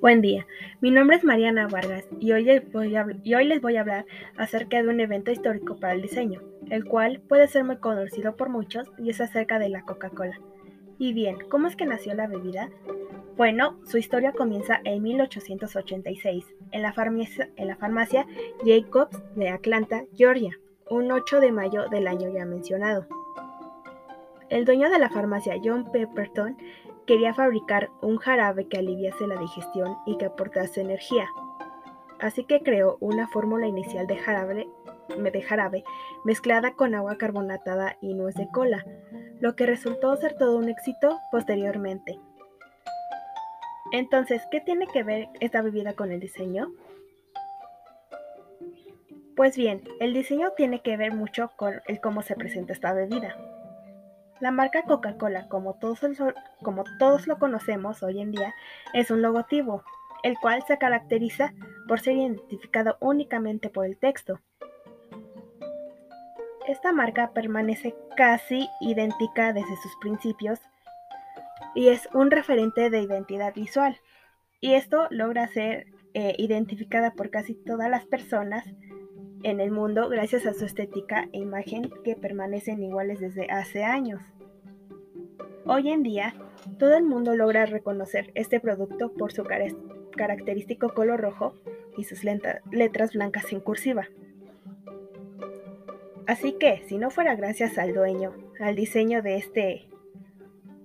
Buen día, mi nombre es Mariana Vargas y hoy, les voy a, hablar acerca de un evento histórico para el diseño, el cual puede ser muy conocido por muchos y es acerca de la Coca-Cola. Y bien, ¿cómo es que nació la bebida? Bueno, su historia comienza en 1886, en la farmacia, en la farmacia Jacobs de Atlanta, Georgia, un 8 de mayo del año ya mencionado. El dueño de la farmacia, John Pepperton, Quería fabricar un jarabe que aliviase la digestión y que aportase energía. Así que creó una fórmula inicial de jarabe, mezclada con agua carbonatada y nuez de cola, lo que resultó ser todo un éxito posteriormente. Entonces, ¿qué tiene que ver esta bebida con el diseño? Pues bien, el diseño tiene que ver mucho con cómo se presenta esta bebida. La marca Coca-Cola, como todos, lo conocemos hoy en día, es un logotipo, el cual se caracteriza por ser identificado únicamente por el texto. Esta marca permanece casi idéntica desde sus principios y es un referente de identidad visual. Y esto logra ser eh, identificada por casi todas las personas en el mundo gracias a su estética e imagen que permanecen iguales desde hace años. Hoy en día, todo el mundo logra reconocer este producto por su característico color rojo y sus letras blancas en cursiva. Así que, si no fuera gracias al dueño, al diseño de este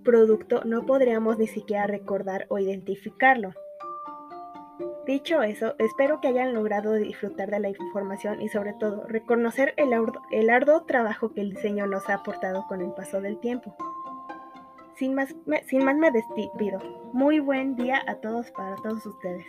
producto, no podríamos ni siquiera recordar o identificarlo. Dicho eso, espero que hayan logrado disfrutar de la información y sobre todo reconocer el, arduo trabajo que el diseño nos ha aportado con el paso del tiempo. Sin más, sin más me despido. Muy buen día a todos para todos ustedes.